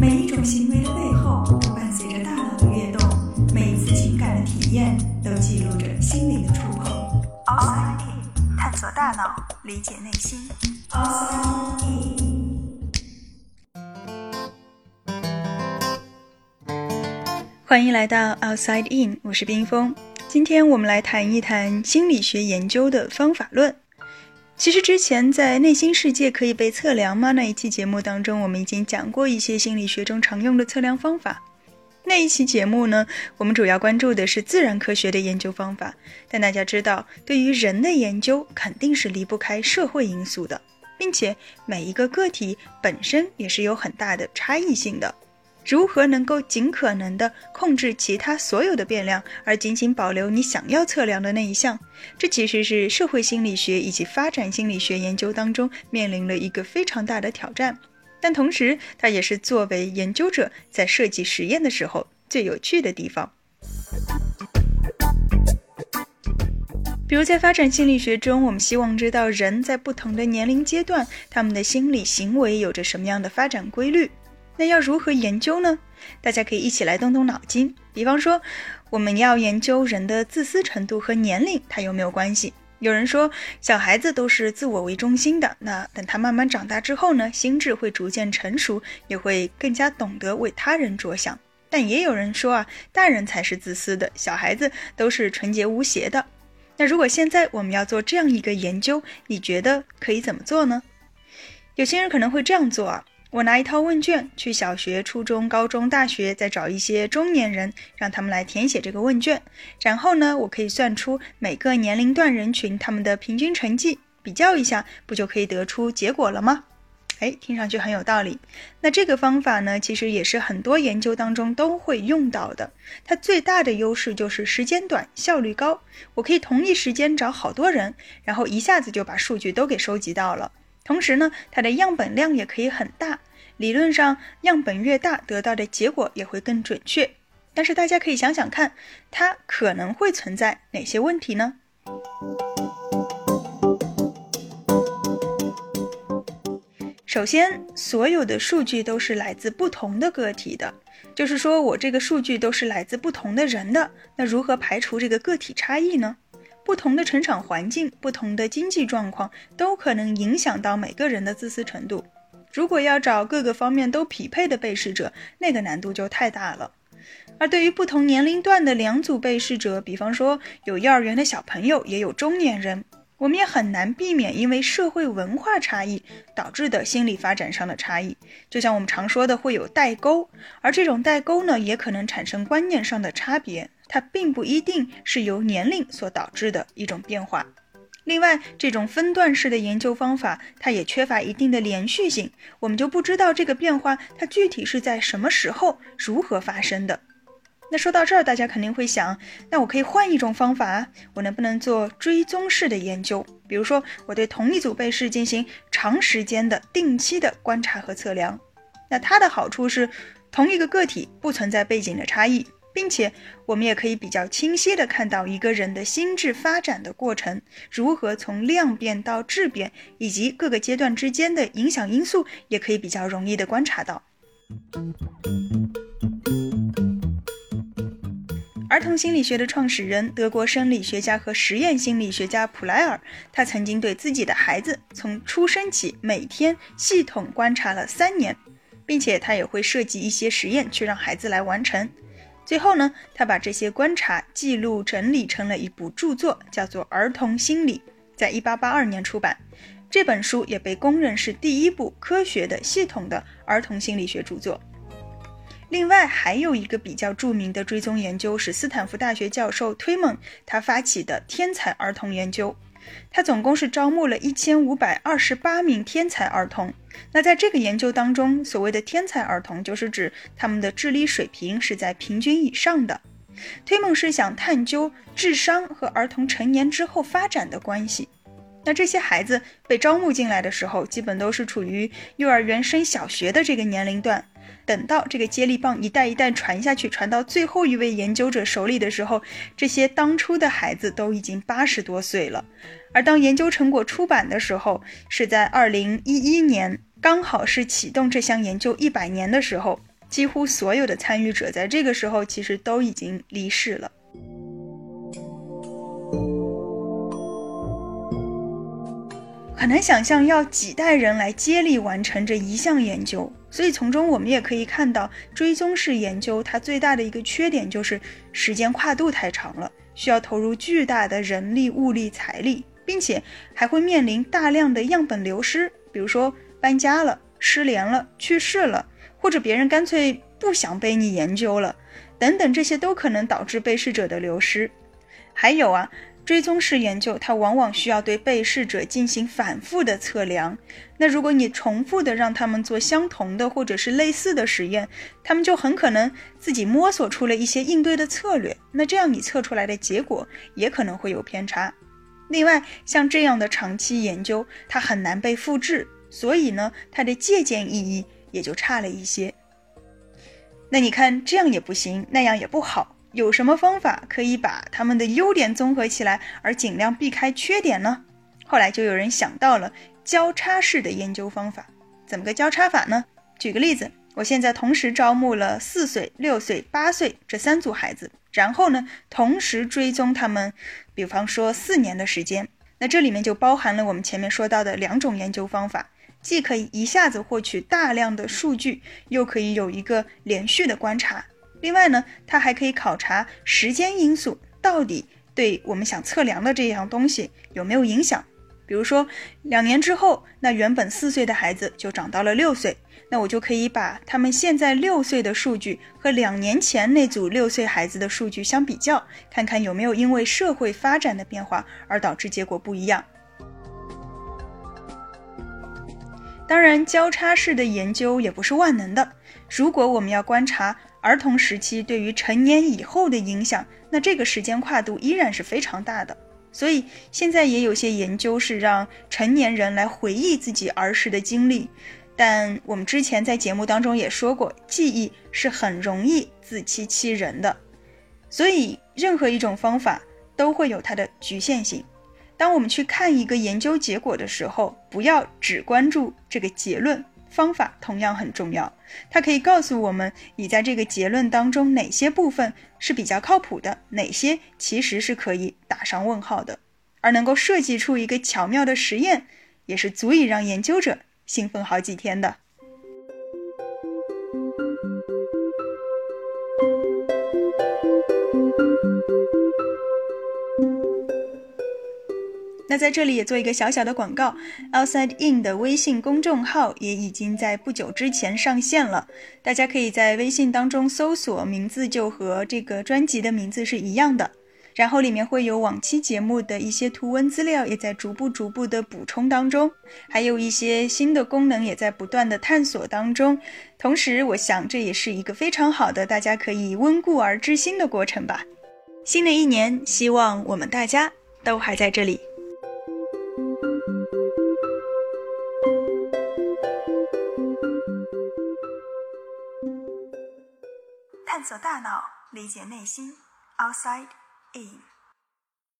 每一种行为的背后都伴随着大脑的跃动，每一次情感的体验都记录着心灵的触碰。Outside In，探索大脑，理解内心。Outside In。欢迎来到 Outside In，我是冰峰。今天我们来谈一谈心理学研究的方法论。其实之前在内心世界可以被测量吗？那一期节目当中，我们已经讲过一些心理学中常用的测量方法。那一期节目呢，我们主要关注的是自然科学的研究方法。但大家知道，对于人的研究肯定是离不开社会因素的，并且每一个个体本身也是有很大的差异性的。如何能够尽可能的控制其他所有的变量，而仅仅保留你想要测量的那一项？这其实是社会心理学以及发展心理学研究当中面临了一个非常大的挑战。但同时，它也是作为研究者在设计实验的时候最有趣的地方。比如在发展心理学中，我们希望知道人在不同的年龄阶段，他们的心理行为有着什么样的发展规律。那要如何研究呢？大家可以一起来动动脑筋。比方说，我们要研究人的自私程度和年龄，它有没有关系？有人说，小孩子都是自我为中心的，那等他慢慢长大之后呢，心智会逐渐成熟，也会更加懂得为他人着想。但也有人说啊，大人才是自私的，小孩子都是纯洁无邪的。那如果现在我们要做这样一个研究，你觉得可以怎么做呢？有些人可能会这样做啊。我拿一套问卷去小学、初中、高中、大学，再找一些中年人，让他们来填写这个问卷。然后呢，我可以算出每个年龄段人群他们的平均成绩，比较一下，不就可以得出结果了吗？哎，听上去很有道理。那这个方法呢，其实也是很多研究当中都会用到的。它最大的优势就是时间短、效率高。我可以同一时间找好多人，然后一下子就把数据都给收集到了。同时呢，它的样本量也可以很大，理论上样本越大，得到的结果也会更准确。但是大家可以想想看，它可能会存在哪些问题呢？首先，所有的数据都是来自不同的个体的，就是说我这个数据都是来自不同的人的。那如何排除这个个体差异呢？不同的成长环境、不同的经济状况，都可能影响到每个人的自私程度。如果要找各个方面都匹配的被试者，那个难度就太大了。而对于不同年龄段的两组被试者，比方说有幼儿园的小朋友，也有中年人，我们也很难避免因为社会文化差异导致的心理发展上的差异。就像我们常说的，会有代沟，而这种代沟呢，也可能产生观念上的差别。它并不一定是由年龄所导致的一种变化。另外，这种分段式的研究方法，它也缺乏一定的连续性，我们就不知道这个变化它具体是在什么时候、如何发生的。那说到这儿，大家肯定会想，那我可以换一种方法，我能不能做追踪式的研究？比如说，我对同一组被试进行长时间的、定期的观察和测量。那它的好处是，同一个个体不存在背景的差异。并且，我们也可以比较清晰地看到一个人的心智发展的过程，如何从量变到质变，以及各个阶段之间的影响因素，也可以比较容易地观察到。儿童心理学的创始人，德国生理学家和实验心理学家普莱尔，他曾经对自己的孩子从出生起每天系统观察了三年，并且他也会设计一些实验去让孩子来完成。最后呢，他把这些观察记录整理成了一部著作，叫做《儿童心理》，在一八八二年出版。这本书也被公认是第一部科学的、系统的儿童心理学著作。另外，还有一个比较著名的追踪研究是斯坦福大学教授推蒙他发起的天才儿童研究。他总共是招募了一千五百二十八名天才儿童。那在这个研究当中，所谓的天才儿童，就是指他们的智力水平是在平均以上的。推梦是想探究智商和儿童成年之后发展的关系。那这些孩子被招募进来的时候，基本都是处于幼儿园升小学的这个年龄段。等到这个接力棒一代一代传下去，传到最后一位研究者手里的时候，这些当初的孩子都已经八十多岁了。而当研究成果出版的时候，是在二零一一年，刚好是启动这项研究一百年的时候。几乎所有的参与者在这个时候其实都已经离世了。很难想象要几代人来接力完成这一项研究，所以从中我们也可以看到，追踪式研究它最大的一个缺点就是时间跨度太长了，需要投入巨大的人力、物力、财力，并且还会面临大量的样本流失，比如说搬家了、失联了、去世了，或者别人干脆不想被你研究了，等等，这些都可能导致被试者的流失。还有啊。追踪式研究，它往往需要对被试者进行反复的测量。那如果你重复的让他们做相同的或者是类似的实验，他们就很可能自己摸索出了一些应对的策略。那这样你测出来的结果也可能会有偏差。另外，像这样的长期研究，它很难被复制，所以呢，它的借鉴意义也就差了一些。那你看，这样也不行，那样也不好。有什么方法可以把他们的优点综合起来，而尽量避开缺点呢？后来就有人想到了交叉式的研究方法。怎么个交叉法呢？举个例子，我现在同时招募了四岁、六岁、八岁这三组孩子，然后呢，同时追踪他们，比方说四年的时间。那这里面就包含了我们前面说到的两种研究方法，既可以一下子获取大量的数据，又可以有一个连续的观察。另外呢，它还可以考察时间因素到底对我们想测量的这样东西有没有影响。比如说，两年之后，那原本四岁的孩子就长到了六岁，那我就可以把他们现在六岁的数据和两年前那组六岁孩子的数据相比较，看看有没有因为社会发展的变化而导致结果不一样。当然，交叉式的研究也不是万能的。如果我们要观察，儿童时期对于成年以后的影响，那这个时间跨度依然是非常大的。所以现在也有些研究是让成年人来回忆自己儿时的经历，但我们之前在节目当中也说过，记忆是很容易自欺欺人的。所以任何一种方法都会有它的局限性。当我们去看一个研究结果的时候，不要只关注这个结论。方法同样很重要，它可以告诉我们你在这个结论当中哪些部分是比较靠谱的，哪些其实是可以打上问号的。而能够设计出一个巧妙的实验，也是足以让研究者兴奋好几天的。那在这里也做一个小小的广告，Outside In 的微信公众号也已经在不久之前上线了，大家可以在微信当中搜索，名字就和这个专辑的名字是一样的，然后里面会有往期节目的一些图文资料，也在逐步逐步的补充当中，还有一些新的功能也在不断的探索当中。同时，我想这也是一个非常好的大家可以温故而知新的过程吧。新的一年，希望我们大家都还在这里。的大脑，理解内心。Outside in。